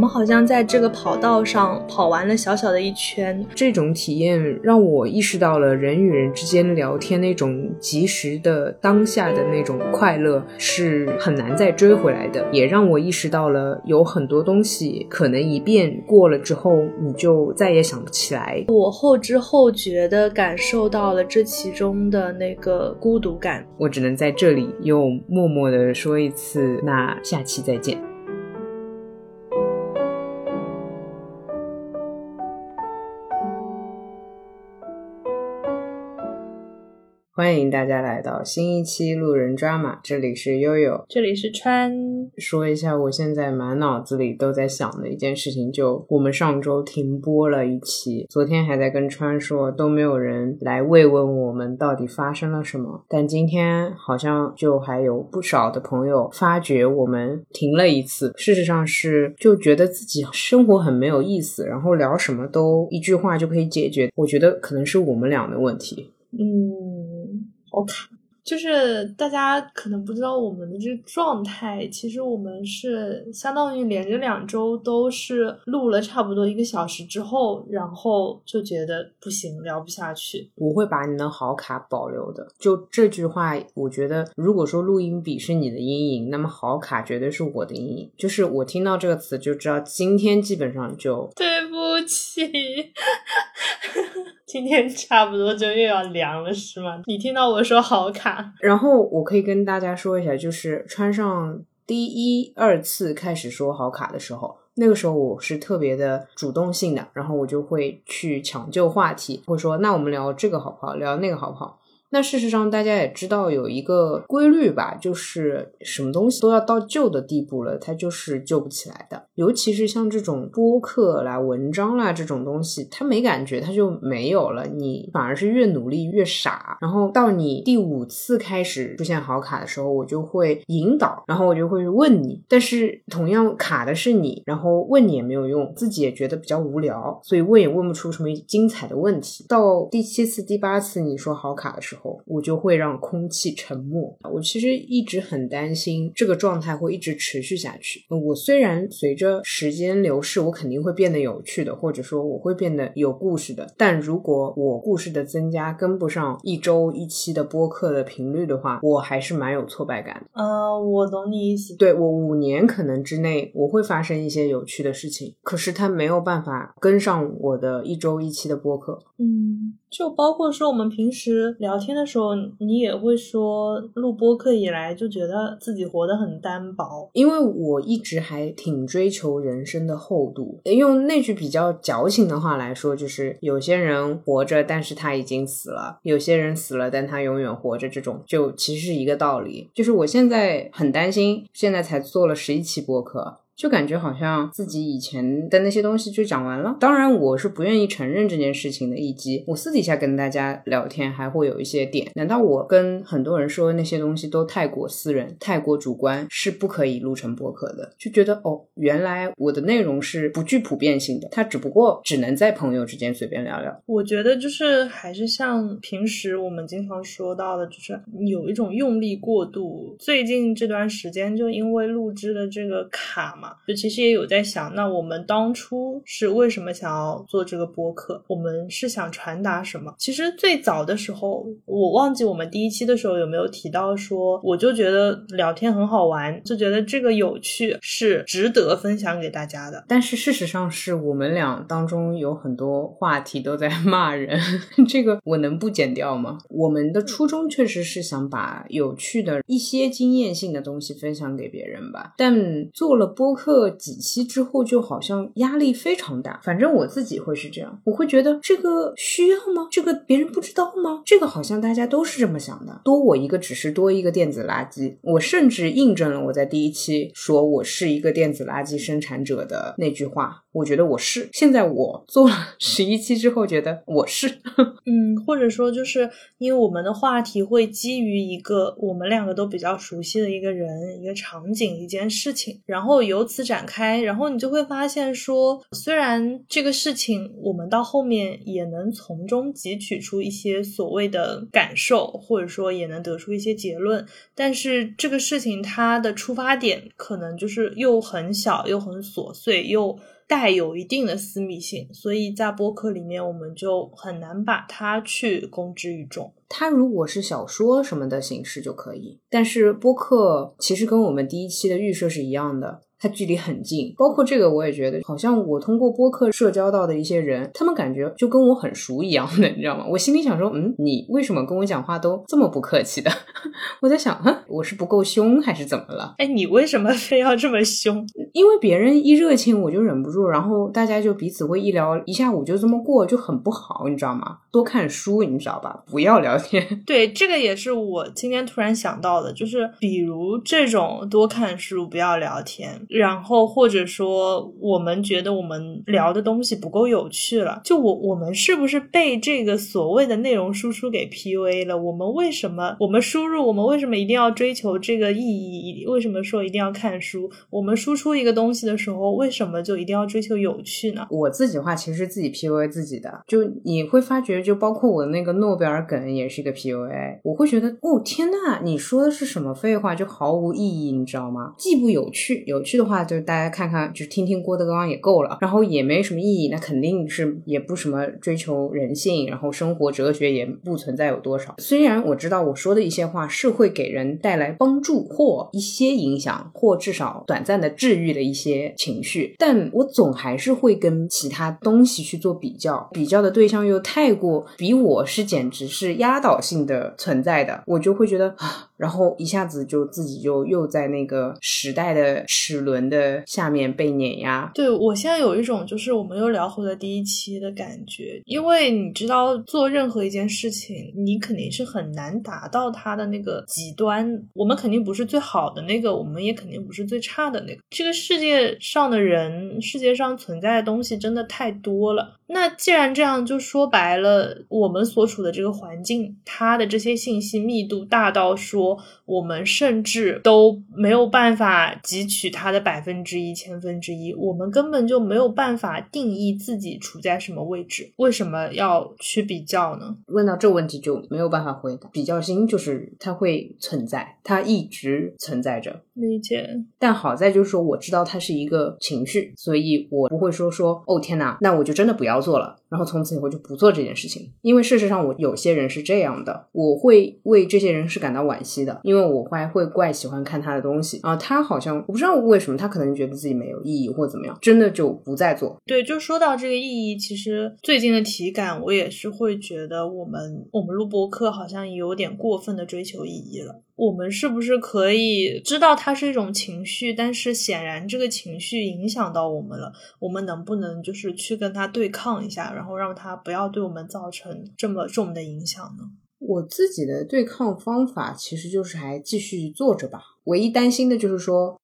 们好像在这个跑道上跑完了小小的一圈。这种体验让我意识到了人与人之间聊天那种及时的当下的那种快乐是很难再追回来的，也让我意识到了有很多东西可能一遍过了之后你就再也想不起来。我后知后觉的感受到了这其中的那个孤独感。我只能在这里又默默的说一次，那下期再见。欢迎大家来到新一期路人抓马，这里是悠悠，这里是川。说一下，我现在满脑子里都在想的一件事情，就我们上周停播了一期，昨天还在跟川说，都没有人来慰问我们到底发生了什么。但今天好像就还有不少的朋友发觉我们停了一次，事实上是就觉得自己生活很没有意思，然后聊什么都一句话就可以解决。我觉得可能是我们俩的问题。嗯，好卡。就是大家可能不知道我们的这个状态，其实我们是相当于连着两周都是录了差不多一个小时之后，然后就觉得不行，聊不下去。我会把你的好卡保留的。就这句话，我觉得如果说录音笔是你的阴影，那么好卡绝对是我的阴影。就是我听到这个词就知道，今天基本上就对不起。今天差不多就又要凉了，是吗？你听到我说好卡，然后我可以跟大家说一下，就是穿上第一二次开始说好卡的时候，那个时候我是特别的主动性的，然后我就会去抢救话题，会说那我们聊这个好不好？聊那个好不好？那事实上，大家也知道有一个规律吧，就是什么东西都要到旧的地步了，它就是救不起来的。尤其是像这种播客啦、文章啦这种东西，它没感觉，它就没有了。你反而是越努力越傻。然后到你第五次开始出现好卡的时候，我就会引导，然后我就会问你。但是同样卡的是你，然后问你也没有用，自己也觉得比较无聊，所以问也问不出什么精彩的问题。到第七次、第八次你说好卡的时候。我就会让空气沉默。我其实一直很担心这个状态会一直持续下去。我虽然随着时间流逝，我肯定会变得有趣的，或者说我会变得有故事的。但如果我故事的增加跟不上一周一期的播客的频率的话，我还是蛮有挫败感。的。呃，我懂你意思。对我五年可能之内我会发生一些有趣的事情，可是它没有办法跟上我的一周一期的播客。嗯。就包括说我们平时聊天的时候，你也会说录播课以来就觉得自己活得很单薄，因为我一直还挺追求人生的厚度。用那句比较矫情的话来说，就是有些人活着，但是他已经死了；有些人死了，但他永远活着。这种就其实是一个道理。就是我现在很担心，现在才做了十一期播客。就感觉好像自己以前的那些东西就讲完了。当然，我是不愿意承认这件事情的，以及我私底下跟大家聊天还会有一些点。难道我跟很多人说那些东西都太过私人、太过主观，是不可以录成播客的？就觉得哦，原来我的内容是不具普遍性的，它只不过只能在朋友之间随便聊聊。我觉得就是还是像平时我们经常说到的，就是有一种用力过度。最近这段时间就因为录制的这个卡嘛。就其实也有在想，那我们当初是为什么想要做这个播客？我们是想传达什么？其实最早的时候，我忘记我们第一期的时候有没有提到说，我就觉得聊天很好玩，就觉得这个有趣是值得分享给大家的。但是事实上是我们俩当中有很多话题都在骂人，这个我能不剪掉吗？我们的初衷确实是想把有趣的一些经验性的东西分享给别人吧，但做了播。客几期之后，就好像压力非常大。反正我自己会是这样，我会觉得这个需要吗？这个别人不知道吗？这个好像大家都是这么想的。多我一个，只是多一个电子垃圾。我甚至印证了我在第一期说我是一个电子垃圾生产者的那句话。我觉得我是。现在我做了 十一期之后，觉得我是。嗯，或者说就是因为我们的话题会基于一个我们两个都比较熟悉的一个人、一个场景、一件事情，然后有。由此展开，然后你就会发现说，虽然这个事情我们到后面也能从中汲取出一些所谓的感受，或者说也能得出一些结论，但是这个事情它的出发点可能就是又很小，又很琐碎，又。带有一定的私密性，所以在播客里面我们就很难把它去公之于众。它如果是小说什么的形式就可以，但是播客其实跟我们第一期的预设是一样的。它距离很近，包括这个我也觉得，好像我通过播客社交到的一些人，他们感觉就跟我很熟一样的，你知道吗？我心里想说，嗯，你为什么跟我讲话都这么不客气的？我在想，哼，我是不够凶还是怎么了？哎，你为什么非要这么凶？因为别人一热情我就忍不住，然后大家就彼此会一聊一下午就这么过，就很不好，你知道吗？多看书，你知道吧？不要聊天。对，这个也是我今天突然想到的，就是比如这种多看书，不要聊天。然后或者说，我们觉得我们聊的东西不够有趣了，就我我们是不是被这个所谓的内容输出给 PUA 了？我们为什么我们输入，我们为什么一定要追求这个意义？为什么说一定要看书？我们输出一个东西的时候，为什么就一定要追求有趣呢？我自己的话，其实自己 PUA 自己的，就你会发觉，就包括我那个诺贝尔梗也是一个 PUA，我会觉得，哦天呐，你说的是什么废话，就毫无意义，你知道吗？既不有趣，有趣的话就。大家看看，就听听郭德纲也够了，然后也没什么意义，那肯定是也不什么追求人性，然后生活哲学也不存在有多少。虽然我知道我说的一些话是会给人带来帮助或一些影响，或至少短暂的治愈的一些情绪，但我总还是会跟其他东西去做比较，比较的对象又太过比我是简直是压倒性的存在的，我就会觉得啊。然后一下子就自己就又在那个时代的齿轮的下面被碾压。对我现在有一种就是我们又聊回了第一期的感觉，因为你知道做任何一件事情，你肯定是很难达到它的那个极端。我们肯定不是最好的那个，我们也肯定不是最差的那个。这个世界上的人，世界上存在的东西真的太多了。那既然这样，就说白了，我们所处的这个环境，它的这些信息密度大到说，我们甚至都没有办法汲取它的百分之一、千分之一，我们根本就没有办法定义自己处在什么位置。为什么要去比较呢？问到这个问题就没有办法回答。比较心就是它会存在，它一直存在着。理解。但好在就是说，我知道它是一个情绪，所以我不会说说哦天哪，那我就真的不要。做了，然后从此以后就不做这件事情。因为事实上，我有些人是这样的，我会为这些人是感到惋惜的，因为我还会怪喜欢看他的东西啊。他好像我不知道为什么，他可能觉得自己没有意义或怎么样，真的就不再做。对，就说到这个意义，其实最近的体感，我也是会觉得我们我们录播课好像有点过分的追求意义了。我们是不是可以知道它是一种情绪？但是显然这个情绪影响到我们了。我们能不能就是去跟它对抗一下，然后让它不要对我们造成这么重的影响呢？我自己的对抗方法其实就是还继续做着吧。唯一担心的就是说。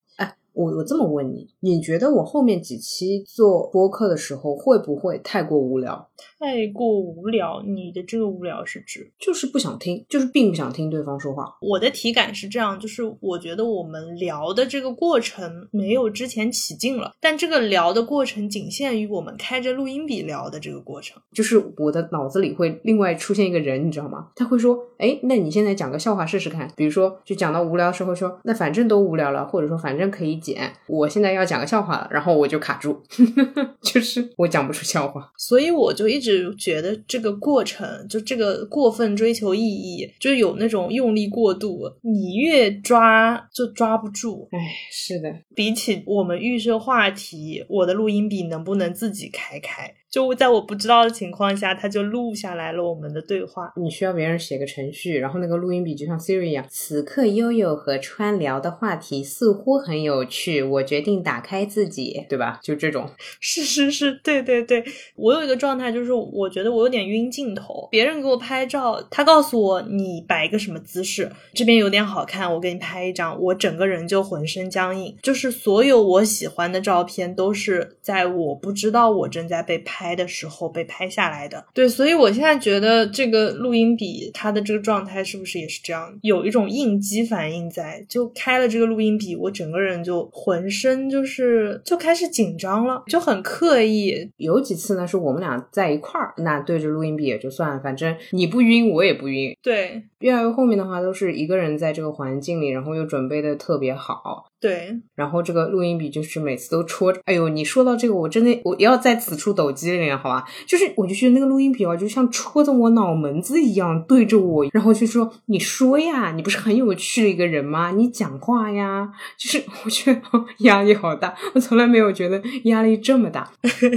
我我这么问你，你觉得我后面几期做播客的时候会不会太过无聊？太过无聊？你的这个无聊是指就是不想听，就是并不想听对方说话。我的体感是这样，就是我觉得我们聊的这个过程没有之前起劲了，但这个聊的过程仅限于我们开着录音笔聊的这个过程。就是我的脑子里会另外出现一个人，你知道吗？他会说：“哎，那你现在讲个笑话试试看。”比如说，就讲到无聊的时候说：“那反正都无聊了，或者说反正可以。”剪，我现在要讲个笑话了，然后我就卡住，就是我讲不出笑话，所以我就一直觉得这个过程，就这个过分追求意义，就有那种用力过度，你越抓就抓不住。哎，是的，比起我们预设话题，我的录音笔能不能自己开开？就在我不知道的情况下，他就录下来了我们的对话。你需要别人写个程序，然后那个录音笔就像 Siri 一样。此刻悠悠和川聊的话题似乎很有趣，我决定打开自己，对吧？就这种。是是是，对对对。我有一个状态，就是我觉得我有点晕镜头。别人给我拍照，他告诉我你摆一个什么姿势，这边有点好看，我给你拍一张，我整个人就浑身僵硬。就是所有我喜欢的照片，都是在我不知道我正在被拍。拍的时候被拍下来的。对，所以我现在觉得这个录音笔它的这个状态是不是也是这样，有一种应激反应在，就开了这个录音笔，我整个人就浑身就是就开始紧张了，就很刻意。有几次呢，是我们俩在一块儿，那对着录音笔也就算了，反正你不晕，我也不晕。对，越来越后面的话，都是一个人在这个环境里，然后又准备的特别好。对，然后这个录音笔就是每次都戳着，哎呦，你说到这个，我真的我要在此处抖机灵，好吧？就是我就觉得那个录音笔啊，就像戳的我脑门子一样，对着我，然后就说：“你说呀，你不是很有趣的一个人吗？你讲话呀。”就是 我觉得压力好大，我从来没有觉得压力这么大。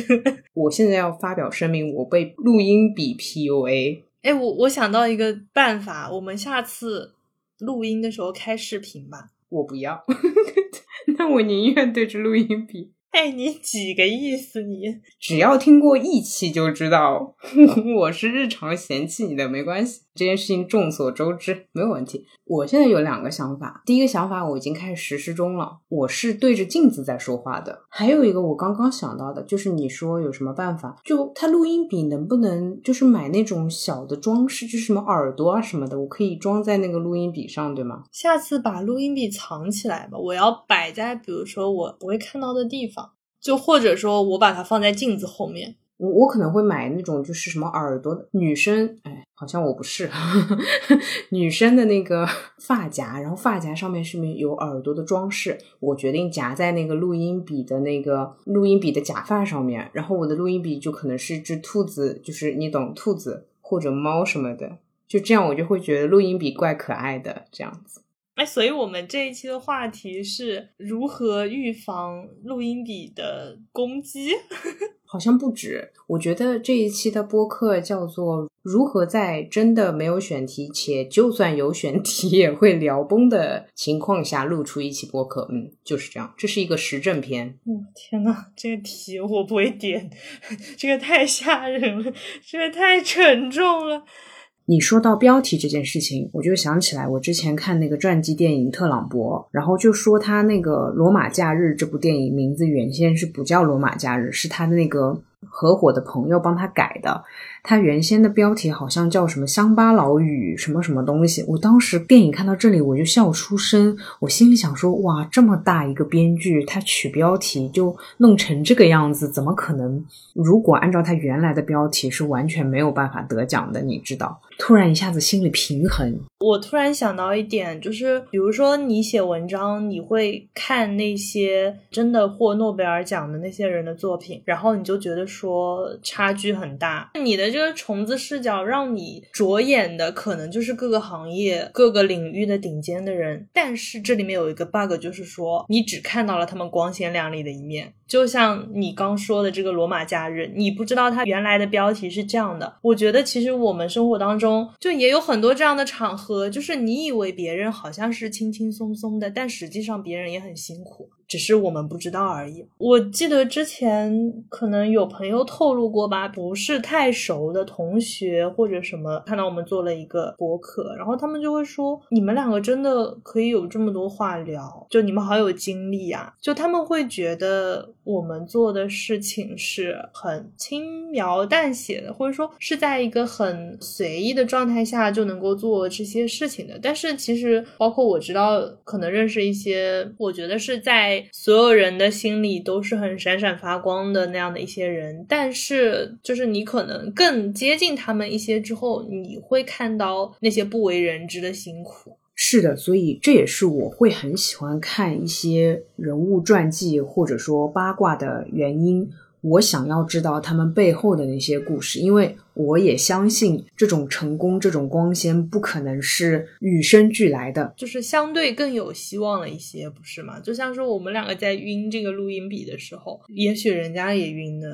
我现在要发表声明，我被录音笔 PUA。哎，我我想到一个办法，我们下次录音的时候开视频吧。我不要，那我宁愿对着录音笔。哎，你几个意思？你只要听过一期就知道，我是日常嫌弃你的，没关系。这件事情众所周知，没有问题。我现在有两个想法，第一个想法我已经开始实施中了，我是对着镜子在说话的。还有一个我刚刚想到的，就是你说有什么办法？就它录音笔能不能就是买那种小的装饰，就是什么耳朵啊什么的，我可以装在那个录音笔上，对吗？下次把录音笔藏起来吧，我要摆在比如说我不会看到的地方，就或者说我把它放在镜子后面。我我可能会买那种就是什么耳朵女生，哎，好像我不是 女生的那个发夹，然后发夹上面是面有耳朵的装饰，我决定夹在那个录音笔的那个录音笔的假发上面，然后我的录音笔就可能是只兔子，就是你懂兔子或者猫什么的，就这样我就会觉得录音笔怪可爱的这样子。哎，所以我们这一期的话题是如何预防录音笔的攻击。好像不止，我觉得这一期的播客叫做“如何在真的没有选题，且就算有选题也会聊崩的情况下录出一期播客”。嗯，就是这样，这是一个时政片。哦天呐，这个题我不会点，这个太吓人了，这个太沉重了。你说到标题这件事情，我就想起来我之前看那个传记电影《特朗博》，然后就说他那个《罗马假日》这部电影名字原先是不叫《罗马假日》，是他的那个合伙的朋友帮他改的。他原先的标题好像叫什么“乡巴佬语”什么什么东西。我当时电影看到这里我就笑出声，我心里想说：哇，这么大一个编剧，他取标题就弄成这个样子，怎么可能？如果按照他原来的标题，是完全没有办法得奖的，你知道。突然一下子心里平衡。我突然想到一点，就是比如说你写文章，你会看那些真的获诺贝尔奖的那些人的作品，然后你就觉得说差距很大。你的这个虫子视角让你着眼的可能就是各个行业、各个领域的顶尖的人，但是这里面有一个 bug，就是说你只看到了他们光鲜亮丽的一面。就像你刚说的这个罗马假日，你不知道它原来的标题是这样的。我觉得其实我们生活当中就也有很多这样的场合，就是你以为别人好像是轻轻松松的，但实际上别人也很辛苦。只是我们不知道而已。我记得之前可能有朋友透露过吧，不是太熟的同学或者什么，看到我们做了一个博客，然后他们就会说：“你们两个真的可以有这么多话聊，就你们好有精力啊！”就他们会觉得我们做的事情是很轻描淡写的，或者说是在一个很随意的状态下就能够做这些事情的。但是其实，包括我知道，可能认识一些，我觉得是在。所有人的心里都是很闪闪发光的那样的一些人，但是就是你可能更接近他们一些之后，你会看到那些不为人知的辛苦。是的，所以这也是我会很喜欢看一些人物传记或者说八卦的原因。我想要知道他们背后的那些故事，因为。我也相信这种成功、这种光鲜不可能是与生俱来的，就是相对更有希望了一些，不是吗？就像是我们两个在晕这个录音笔的时候，也许人家也晕呢。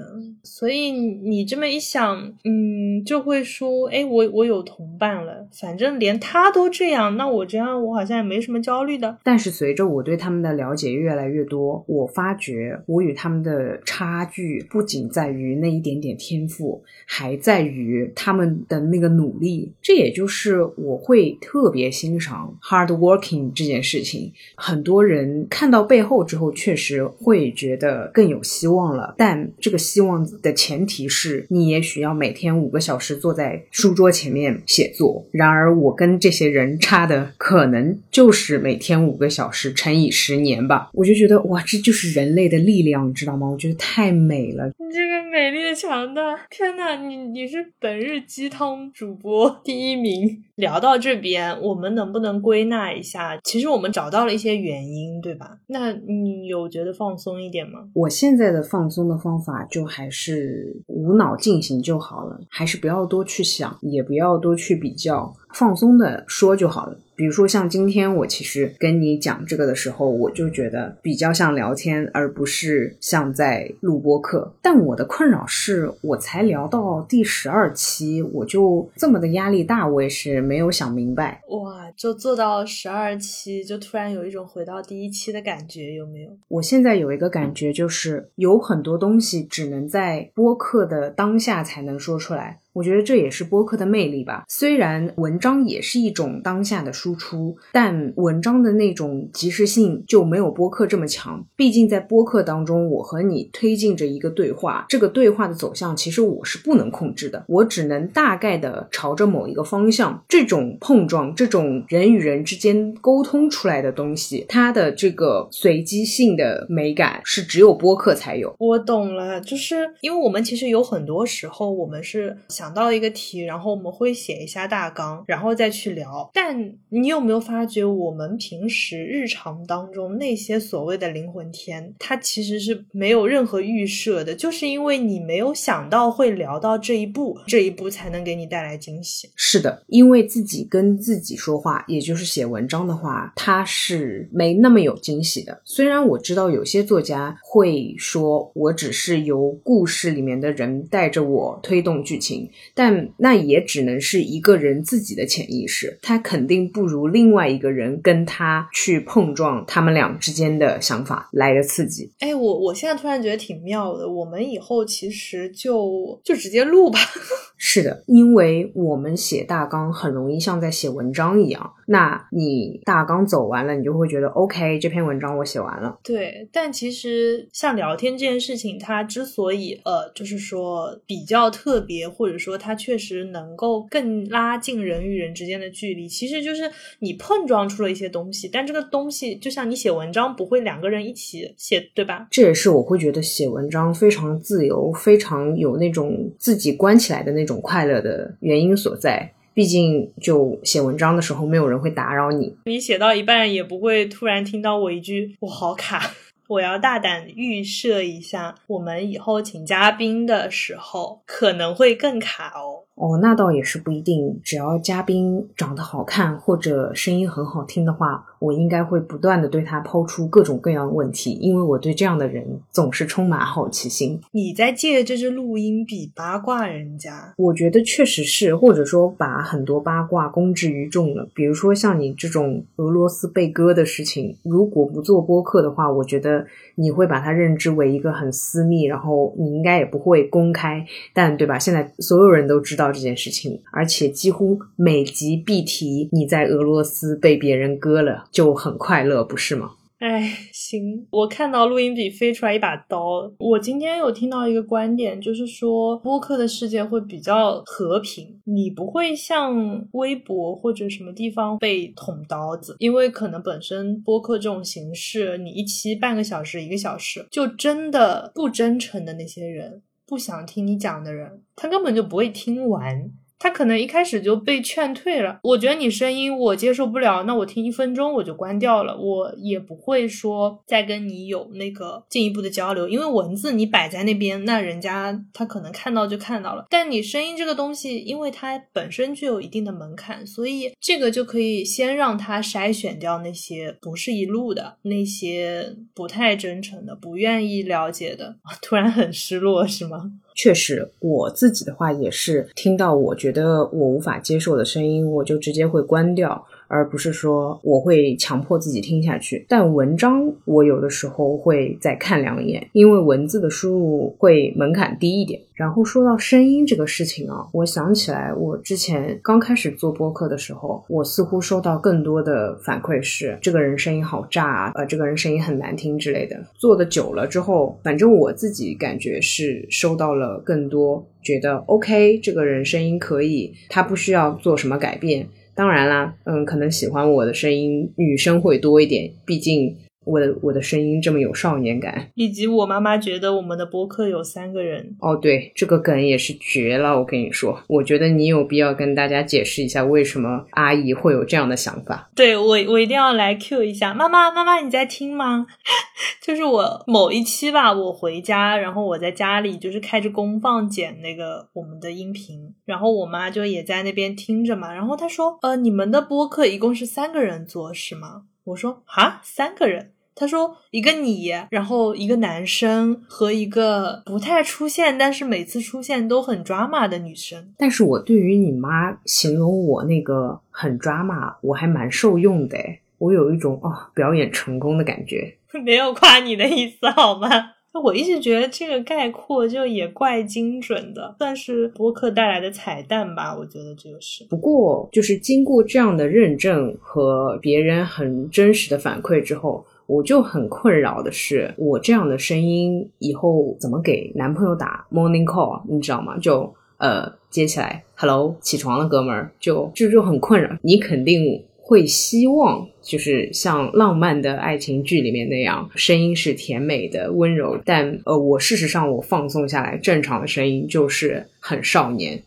所以你这么一想，嗯，就会说，哎，我我有同伴了，反正连他都这样，那我这样我好像也没什么焦虑的。但是随着我对他们的了解越来越多，我发觉我与他们的差距不仅在于那一点点天赋，还在。于他们的那个努力。这也就是我会特别欣赏 hard working 这件事情。很多人看到背后之后，确实会觉得更有希望了。但这个希望的前提是你也许要每天五个小时坐在书桌前面写作。然而，我跟这些人差的可能就是每天五个小时乘以十年吧。我就觉得哇，这就是人类的力量，你知道吗？我觉得太美了。你这个美丽的强大，天呐，你你是本日鸡汤主播 第一名。聊到这边，我们能不能归纳一下？其实我们找到了一些原因，对吧？那你有觉得放松一点吗？我现在的放松的方法就还是无脑进行就好了，还是不要多去想，也不要多去比较，放松的说就好了。比如说像今天我其实跟你讲这个的时候，我就觉得比较像聊天，而不是像在录播课。但我的困扰是我才聊到第十二期，我就这么的压力大，我也是没有想明白。哇，就做到十二期，就突然有一种回到第一期的感觉，有没有？我现在有一个感觉，就是有很多东西只能在播客的当下才能说出来。我觉得这也是播客的魅力吧。虽然文章也是一种当下的输出，但文章的那种及时性就没有播客这么强。毕竟在播客当中，我和你推进着一个对话，这个对话的走向其实我是不能控制的，我只能大概的朝着某一个方向。这种碰撞，这种人与人之间沟通出来的东西，它的这个随机性的美感是只有播客才有。我懂了，就是因为我们其实有很多时候，我们是想。想到一个题，然后我们会写一下大纲，然后再去聊。但你有没有发觉，我们平时日常当中那些所谓的灵魂天，它其实是没有任何预设的，就是因为你没有想到会聊到这一步，这一步才能给你带来惊喜。是的，因为自己跟自己说话，也就是写文章的话，它是没那么有惊喜的。虽然我知道有些作家会说，我只是由故事里面的人带着我推动剧情。但那也只能是一个人自己的潜意识，他肯定不如另外一个人跟他去碰撞，他们俩之间的想法来的刺激。哎，我我现在突然觉得挺妙的，我们以后其实就就直接录吧。是的，因为我们写大纲很容易像在写文章一样。那你大纲走完了，你就会觉得 OK，这篇文章我写完了。对，但其实像聊天这件事情，它之所以呃，就是说比较特别，或者说它确实能够更拉近人与人之间的距离，其实就是你碰撞出了一些东西。但这个东西就像你写文章不会两个人一起写，对吧？这也是我会觉得写文章非常自由，非常有那种自己关起来的那。种快乐的原因所在，毕竟就写文章的时候，没有人会打扰你。你写到一半，也不会突然听到我一句“我好卡”。我要大胆预设一下，我们以后请嘉宾的时候，可能会更卡哦。哦，那倒也是不一定。只要嘉宾长得好看或者声音很好听的话，我应该会不断的对他抛出各种各样的问题，因为我对这样的人总是充满好奇心。你在借这支录音笔八卦人家？我觉得确实是，或者说把很多八卦公之于众了。比如说像你这种俄罗斯被割的事情，如果不做播客的话，我觉得你会把它认知为一个很私密，然后你应该也不会公开。但对吧？现在所有人都知道。这件事情，而且几乎每集必提你在俄罗斯被别人割了，就很快乐，不是吗？哎，行，我看到录音笔飞出来一把刀。我今天有听到一个观点，就是说播客的世界会比较和平，你不会像微博或者什么地方被捅刀子，因为可能本身播客这种形式，你一期半个小时、一个小时，就真的不真诚的那些人。不想听你讲的人，他根本就不会听完。他可能一开始就被劝退了。我觉得你声音我接受不了，那我听一分钟我就关掉了，我也不会说再跟你有那个进一步的交流，因为文字你摆在那边，那人家他可能看到就看到了。但你声音这个东西，因为它本身就有一定的门槛，所以这个就可以先让他筛选掉那些不是一路的，那些不太真诚的、不愿意了解的。突然很失落，是吗？确实，我自己的话也是听到我觉得我无法接受的声音，我就直接会关掉。而不是说我会强迫自己听下去。但文章我有的时候会再看两眼，因为文字的输入会门槛低一点。然后说到声音这个事情啊，我想起来我之前刚开始做播客的时候，我似乎收到更多的反馈是这个人声音好炸啊，呃，这个人声音很难听之类的。做的久了之后，反正我自己感觉是收到了更多，觉得 OK，这个人声音可以，他不需要做什么改变。当然啦，嗯，可能喜欢我的声音女生会多一点，毕竟。我的我的声音这么有少年感，以及我妈妈觉得我们的播客有三个人哦，对，这个梗也是绝了。我跟你说，我觉得你有必要跟大家解释一下为什么阿姨会有这样的想法。对我，我一定要来 Q 一下妈妈，妈妈你在听吗？就是我某一期吧，我回家，然后我在家里就是开着功放剪那个我们的音频，然后我妈就也在那边听着嘛，然后她说，呃，你们的播客一共是三个人做是吗？我说啊，三个人。他说：“一个你，然后一个男生和一个不太出现，但是每次出现都很 drama 的女生。但是我对于你妈形容我那个很 drama，我还蛮受用的我有一种哦表演成功的感觉。没有夸你的意思好吗？我一直觉得这个概括就也怪精准的，算是播客带来的彩蛋吧。我觉得这个是。不过就是经过这样的认证和别人很真实的反馈之后。”我就很困扰的是，我这样的声音以后怎么给男朋友打 morning call，你知道吗？就呃接起来，hello，起床了，哥们儿，就就就很困扰。你肯定会希望，就是像浪漫的爱情剧里面那样，声音是甜美的、温柔，但呃，我事实上我放松下来，正常的声音就是很少年。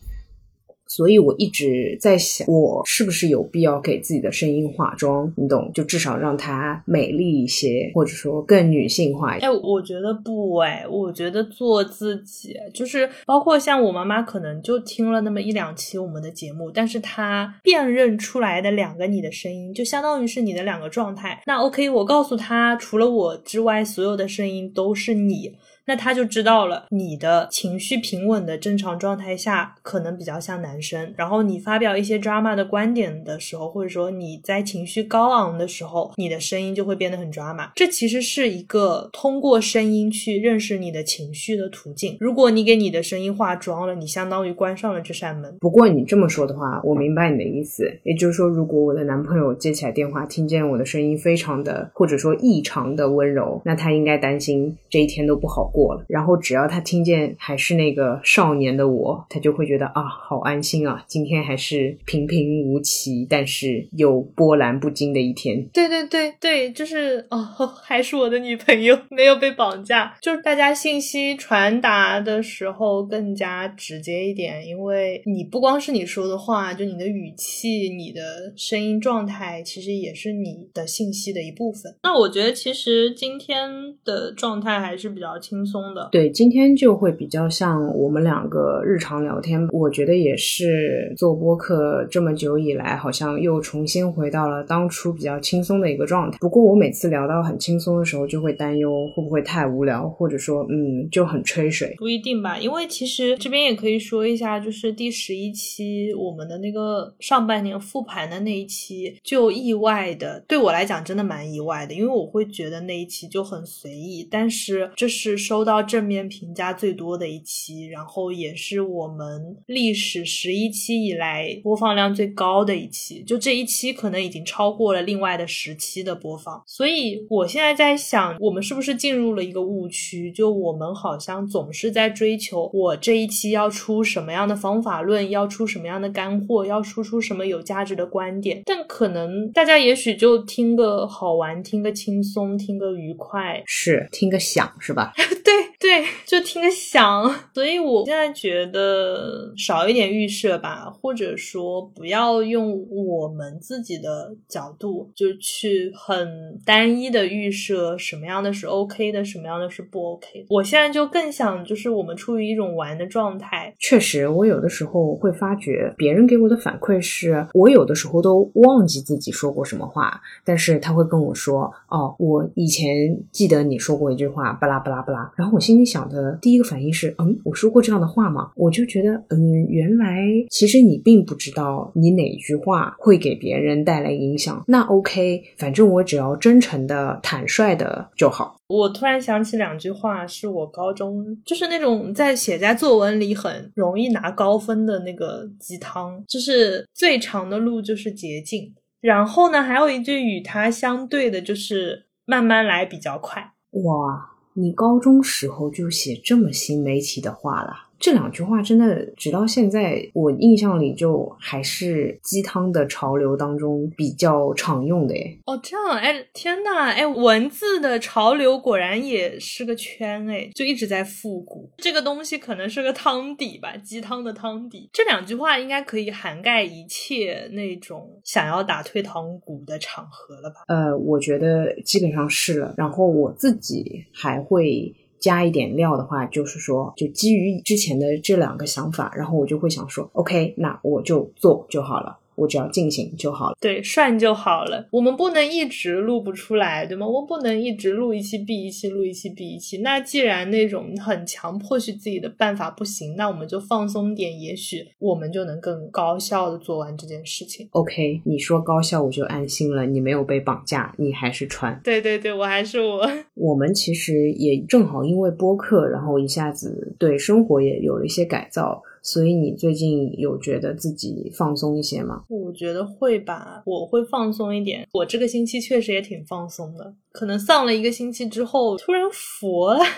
所以我一直在想，我是不是有必要给自己的声音化妆？你懂，就至少让它美丽一些，或者说更女性化一点。哎，我觉得不哎，我觉得做自己，就是包括像我妈妈，可能就听了那么一两期我们的节目，但是她辨认出来的两个你的声音，就相当于是你的两个状态。那 OK，我告诉她，除了我之外，所有的声音都是你。那他就知道了，你的情绪平稳的正常状态下，可能比较像男生。然后你发表一些 drama 的观点的时候，或者说你在情绪高昂的时候，你的声音就会变得很 drama。这其实是一个通过声音去认识你的情绪的途径。如果你给你的声音化妆了，你相当于关上了这扇门。不过你这么说的话，我明白你的意思。也就是说，如果我的男朋友接起来电话，听见我的声音非常的，或者说异常的温柔，那他应该担心这一天都不好过。过了，然后只要他听见还是那个少年的我，他就会觉得啊，好安心啊，今天还是平平无奇，但是有波澜不惊的一天。对对对对，就是哦，还是我的女朋友，没有被绑架。就是大家信息传达的时候更加直接一点，因为你不光是你说的话，就你的语气、你的声音状态，其实也是你的信息的一部分。那我觉得其实今天的状态还是比较轻松。松的对，今天就会比较像我们两个日常聊天。我觉得也是做播客这么久以来，好像又重新回到了当初比较轻松的一个状态。不过我每次聊到很轻松的时候，就会担忧会不会太无聊，或者说嗯就很吹水。不一定吧，因为其实这边也可以说一下，就是第十一期我们的那个上半年复盘的那一期，就意外的对我来讲真的蛮意外的，因为我会觉得那一期就很随意，但是这是收。到正面评价最多的一期，然后也是我们历史十一期以来播放量最高的一期。就这一期可能已经超过了另外的十期的播放。所以我现在在想，我们是不是进入了一个误区？就我们好像总是在追求我这一期要出什么样的方法论，要出什么样的干货，要输出什么有价值的观点。但可能大家也许就听个好玩，听个轻松，听个愉快，是听个响，是吧？对对，就听个响，所以我现在觉得少一点预设吧，或者说不要用我们自己的角度就去很单一的预设什么样的是 OK 的，什么样的是不 OK。我现在就更想就是我们处于一种玩的状态。确实，我有的时候会发觉别人给我的反馈是我有的时候都忘记自己说过什么话，但是他会跟我说：“哦，我以前记得你说过一句话，巴拉巴拉巴拉。”然后我心心里想的第一个反应是，嗯，我说过这样的话吗？我就觉得，嗯，原来其实你并不知道你哪句话会给别人带来影响。那 OK，反正我只要真诚的、坦率的就好。我突然想起两句话，是我高中就是那种在写在作文里很容易拿高分的那个鸡汤，就是最长的路就是捷径。然后呢，还有一句与它相对的，就是慢慢来比较快。哇，你高中时候就写这么新媒体的话了？这两句话真的，直到现在我印象里就还是鸡汤的潮流当中比较常用的诶。哦，这样哎，天呐，哎，文字的潮流果然也是个圈哎，就一直在复古。这个东西可能是个汤底吧，鸡汤的汤底。这两句话应该可以涵盖一切那种想要打退堂鼓的场合了吧？呃，我觉得基本上是了。然后我自己还会。加一点料的话，就是说，就基于之前的这两个想法，然后我就会想说，OK，那我就做就好了。我只要进行就好了，对，涮就好了。我们不能一直录不出来，对吗？我不能一直录一期闭一期，录一期闭一期。那既然那种很强迫去自己的办法不行，那我们就放松点，也许我们就能更高效的做完这件事情。OK，你说高效我就安心了，你没有被绑架，你还是穿。对对对，我还是我。我们其实也正好因为播客，然后一下子对生活也有了一些改造。所以你最近有觉得自己放松一些吗？我觉得会吧，我会放松一点。我这个星期确实也挺放松的，可能丧了一个星期之后，突然佛了。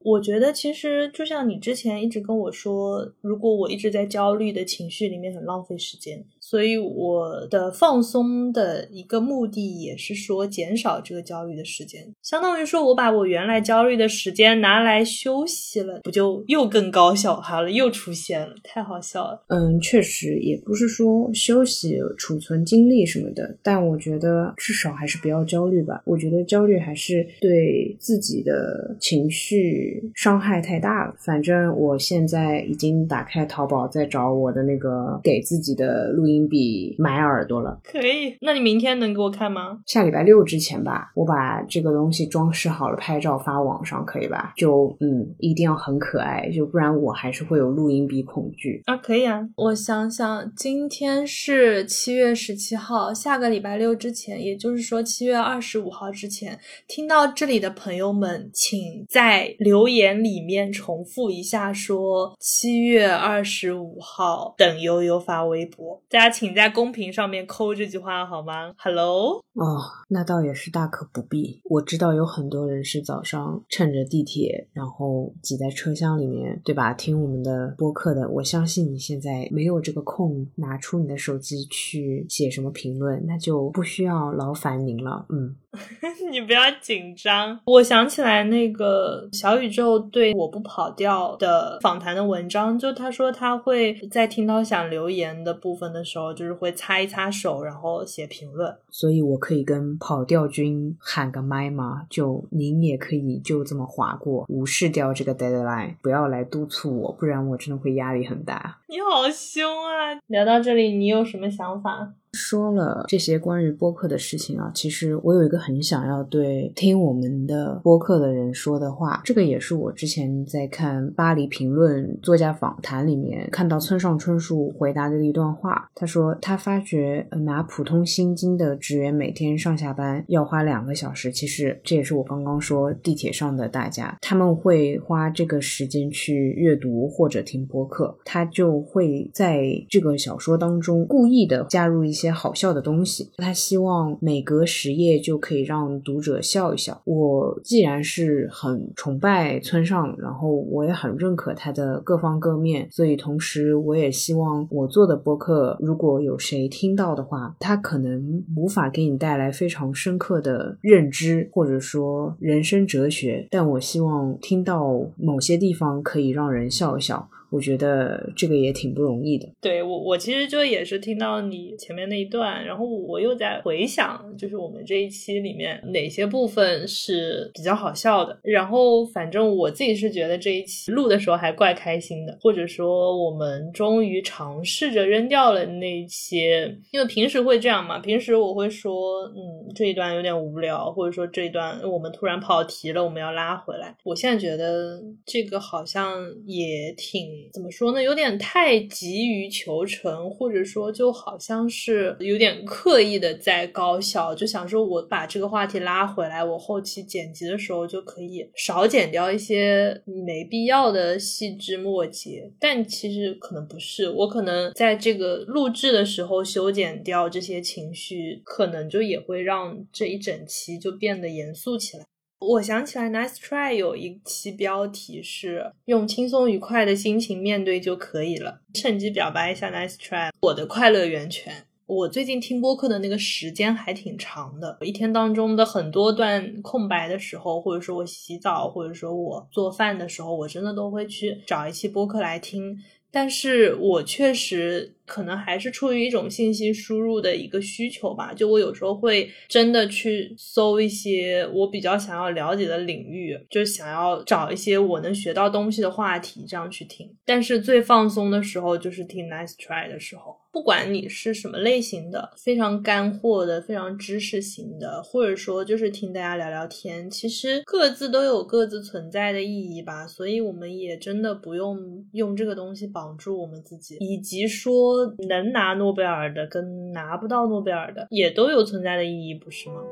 我觉得其实就像你之前一直跟我说，如果我一直在焦虑的情绪里面，很浪费时间。所以我的放松的一个目的也是说减少这个焦虑的时间，相当于说我把我原来焦虑的时间拿来休息了，不就又更高效好了？又出现了，太好笑了。嗯，确实也不是说休息储存精力什么的，但我觉得至少还是不要焦虑吧。我觉得焦虑还是对自己的情绪伤害太大了。反正我现在已经打开淘宝，在找我的那个给自己的录音。比买耳朵了，可以？那你明天能给我看吗？下礼拜六之前吧，我把这个东西装饰好了，拍照发网上，可以吧？就嗯，一定要很可爱，就不然我还是会有录音笔恐惧啊。可以啊，我想想，今天是七月十七号，下个礼拜六之前，也就是说七月二十五号之前，听到这里的朋友们，请在留言里面重复一下，说七月二十五号等悠悠发微博，大家。请在公屏上面扣这句话好吗？Hello，哦，那倒也是大可不必。我知道有很多人是早上趁着地铁，然后挤在车厢里面，对吧？听我们的播客的。我相信你现在没有这个空，拿出你的手机去写什么评论，那就不需要劳烦您了。嗯。你不要紧张，我想起来那个小宇宙对我不跑调的访谈的文章，就他说他会在听到想留言的部分的时候，就是会擦一擦手，然后写评论。所以我可以跟跑调君喊个麦吗？就您也可以就这么划过，无视掉这个 deadline，不要来督促我，不然我真的会压力很大。你好凶啊！聊到这里，你有什么想法？说了这些关于播客的事情啊，其实我有一个很想要对听我们的播客的人说的话。这个也是我之前在看《巴黎评论》作家访谈里面看到村上春树回答的一段话。他说他发觉拿普通薪金的职员每天上下班要花两个小时，其实这也是我刚刚说地铁上的大家，他们会花这个时间去阅读或者听播客，他就会在这个小说当中故意的加入一些。些好笑的东西，他希望每隔十页就可以让读者笑一笑。我既然是很崇拜村上，然后我也很认可他的各方各面，所以同时我也希望我做的播客，如果有谁听到的话，他可能无法给你带来非常深刻的认知，或者说人生哲学，但我希望听到某些地方可以让人笑一笑。我觉得这个也挺不容易的。对我，我其实就也是听到你前面那一段，然后我又在回想，就是我们这一期里面哪些部分是比较好笑的。然后反正我自己是觉得这一期录的时候还怪开心的，或者说我们终于尝试着扔掉了那些，因为平时会这样嘛，平时我会说，嗯，这一段有点无聊，或者说这一段我们突然跑题了，我们要拉回来。我现在觉得这个好像也挺。怎么说呢？有点太急于求成，或者说就好像是有点刻意的在高效，就想说我把这个话题拉回来，我后期剪辑的时候就可以少剪掉一些没必要的细枝末节。但其实可能不是，我可能在这个录制的时候修剪掉这些情绪，可能就也会让这一整期就变得严肃起来。我想起来，Nice Try 有一期标题是“用轻松愉快的心情面对就可以了”，趁机表白一下 Nice Try，我的快乐源泉。我最近听播客的那个时间还挺长的，一天当中的很多段空白的时候，或者说我洗澡，或者说我做饭的时候，我真的都会去找一期播客来听。但是我确实可能还是出于一种信息输入的一个需求吧，就我有时候会真的去搜一些我比较想要了解的领域，就想要找一些我能学到东西的话题，这样去听。但是最放松的时候就是听 Nice Try 的时候。不管你是什么类型的，非常干货的，非常知识型的，或者说就是听大家聊聊天，其实各自都有各自存在的意义吧。所以我们也真的不用用这个东西绑住我们自己，以及说能拿诺贝尔的跟拿不到诺贝尔的也都有存在的意义，不是吗？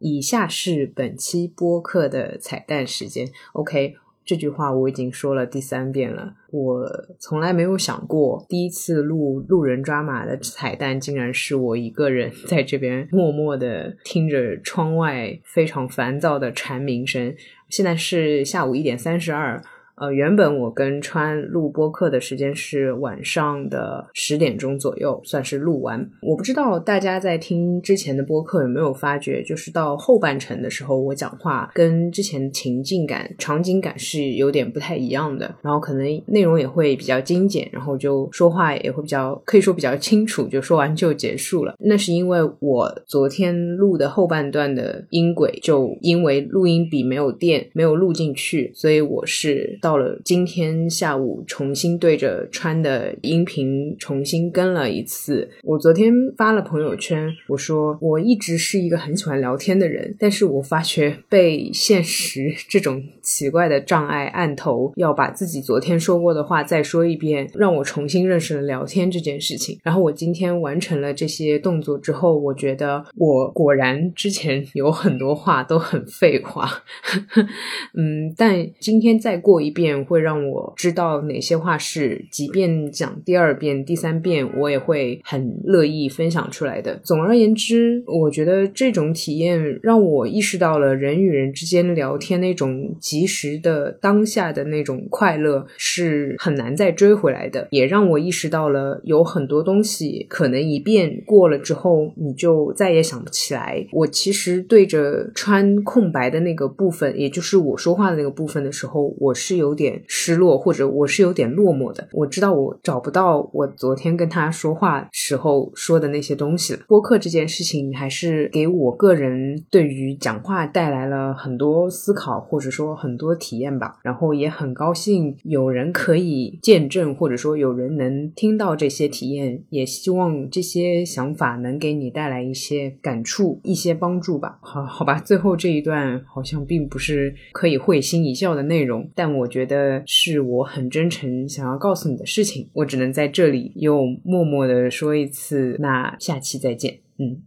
以下是本期播客的彩蛋时间。OK，这句话我已经说了第三遍了。我从来没有想过，第一次录路人抓马的彩蛋，竟然是我一个人在这边默默的听着窗外非常烦躁的蝉鸣声。现在是下午一点三十二。呃，原本我跟川录播客的时间是晚上的十点钟左右，算是录完。我不知道大家在听之前的播客有没有发觉，就是到后半程的时候，我讲话跟之前情境感、场景感是有点不太一样的，然后可能内容也会比较精简，然后就说话也会比较可以说比较清楚，就说完就结束了。那是因为我昨天录的后半段的音轨，就因为录音笔没有电，没有录进去，所以我是。到了今天下午，重新对着川的音频重新跟了一次。我昨天发了朋友圈，我说我一直是一个很喜欢聊天的人，但是我发觉被现实这种奇怪的障碍按头，要把自己昨天说过的话再说一遍，让我重新认识了聊天这件事情。然后我今天完成了这些动作之后，我觉得我果然之前有很多话都很废话，嗯，但今天再过一。遍会让我知道哪些话是，即便讲第二遍、第三遍，我也会很乐意分享出来的。总而言之，我觉得这种体验让我意识到了人与人之间聊天那种及时的当下的那种快乐是很难再追回来的，也让我意识到了有很多东西可能一遍过了之后你就再也想不起来。我其实对着穿空白的那个部分，也就是我说话的那个部分的时候，我是有。有点失落，或者我是有点落寞的。我知道我找不到我昨天跟他说话时候说的那些东西了。播客这件事情还是给我个人对于讲话带来了很多思考，或者说很多体验吧。然后也很高兴有人可以见证，或者说有人能听到这些体验。也希望这些想法能给你带来一些感触、一些帮助吧。好，好吧。最后这一段好像并不是可以会心一笑的内容，但我觉。觉得是我很真诚想要告诉你的事情，我只能在这里又默默的说一次。那下期再见。嗯，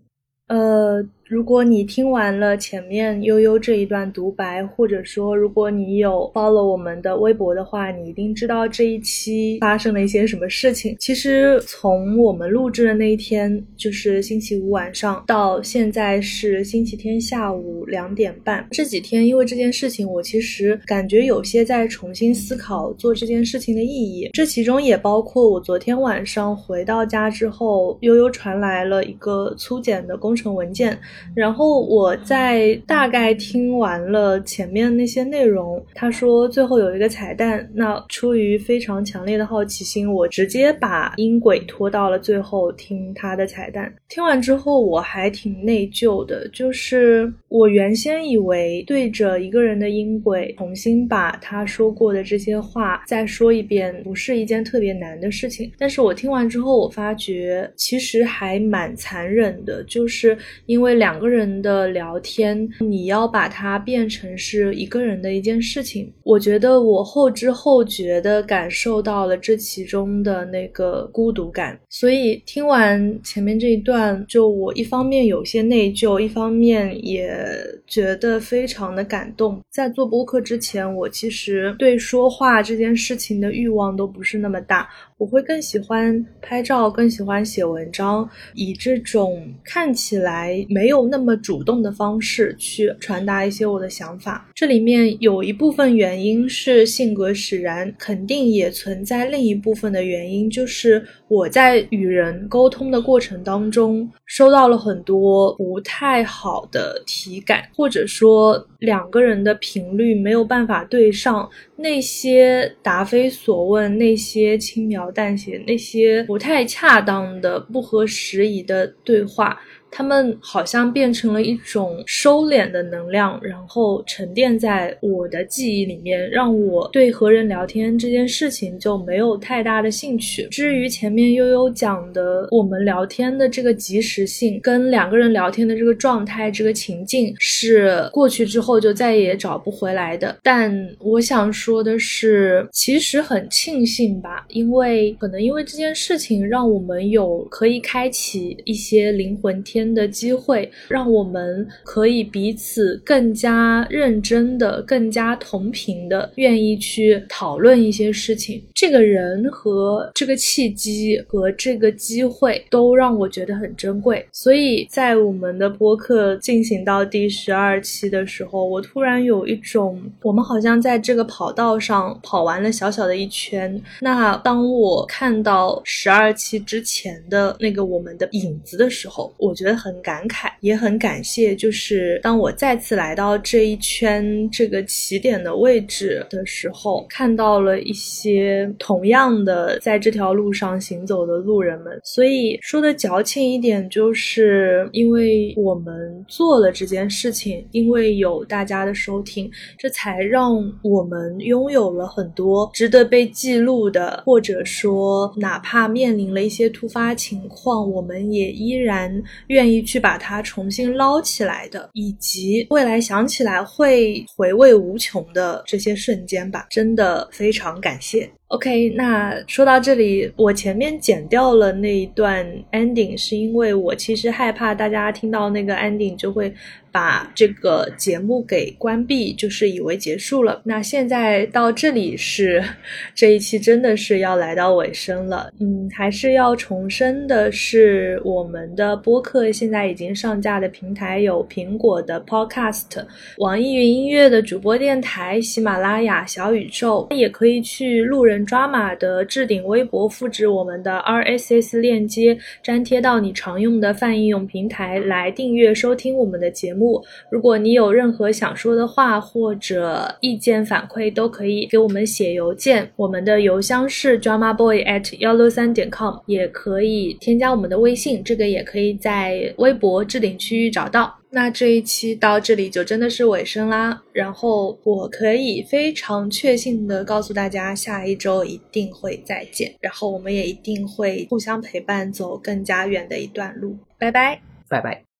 呃。如果你听完了前面悠悠这一段独白，或者说如果你有 follow 我们的微博的话，你一定知道这一期发生了一些什么事情。其实从我们录制的那一天，就是星期五晚上，到现在是星期天下午两点半，这几天因为这件事情，我其实感觉有些在重新思考做这件事情的意义。这其中也包括我昨天晚上回到家之后，悠悠传来了一个粗简的工程文件。然后我在大概听完了前面那些内容，他说最后有一个彩蛋。那出于非常强烈的好奇心，我直接把音轨拖到了最后听他的彩蛋。听完之后我还挺内疚的，就是我原先以为对着一个人的音轨重新把他说过的这些话再说一遍，不是一件特别难的事情。但是我听完之后，我发觉其实还蛮残忍的，就是因为两。两个人的聊天，你要把它变成是一个人的一件事情。我觉得我后知后觉的感受到了这其中的那个孤独感。所以听完前面这一段，就我一方面有些内疚，一方面也觉得非常的感动。在做播客之前，我其实对说话这件事情的欲望都不是那么大。我会更喜欢拍照，更喜欢写文章，以这种看起来没有那么主动的方式去传达一些我的想法。这里面有一部分原因是性格使然，肯定也存在另一部分的原因，就是我在与人沟通的过程当中，收到了很多不太好的体感，或者说两个人的频率没有办法对上。那些答非所问，那些轻描淡写，那些不太恰当的、不合时宜的对话。他们好像变成了一种收敛的能量，然后沉淀在我的记忆里面，让我对和人聊天这件事情就没有太大的兴趣。至于前面悠悠讲的，我们聊天的这个及时性，跟两个人聊天的这个状态、这个情境，是过去之后就再也找不回来的。但我想说的是，其实很庆幸吧，因为可能因为这件事情，让我们有可以开启一些灵魂天。的机会，让我们可以彼此更加认真的、更加同频的，愿意去讨论一些事情。这个人和这个契机和这个机会，都让我觉得很珍贵。所以在我们的播客进行到第十二期的时候，我突然有一种，我们好像在这个跑道上跑完了小小的一圈。那当我看到十二期之前的那个我们的影子的时候，我觉得。很感慨，也很感谢。就是当我再次来到这一圈这个起点的位置的时候，看到了一些同样的在这条路上行走的路人们。所以说的矫情一点，就是因为我们做了这件事情，因为有大家的收听，这才让我们拥有了很多值得被记录的，或者说哪怕面临了一些突发情况，我们也依然愿。愿意去把它重新捞起来的，以及未来想起来会回味无穷的这些瞬间吧，真的非常感谢。OK，那说到这里，我前面剪掉了那一段 ending，是因为我其实害怕大家听到那个 ending 就会把这个节目给关闭，就是以为结束了。那现在到这里是 这一期真的是要来到尾声了，嗯，还是要重申的是，我们的播客现在已经上架的平台有苹果的 Podcast、网易云音乐的主播电台、喜马拉雅、小宇宙，也可以去路人。抓马的置顶微博，复制我们的 RSS 链接，粘贴到你常用的泛应用平台来订阅收听我们的节目。如果你有任何想说的话或者意见反馈，都可以给我们写邮件，我们的邮箱是 dramaboy at 幺六三点 com，也可以添加我们的微信，这个也可以在微博置顶区域找到。那这一期到这里就真的是尾声啦，然后我可以非常确信的告诉大家，下一周一定会再见，然后我们也一定会互相陪伴，走更加远的一段路。拜拜，拜拜。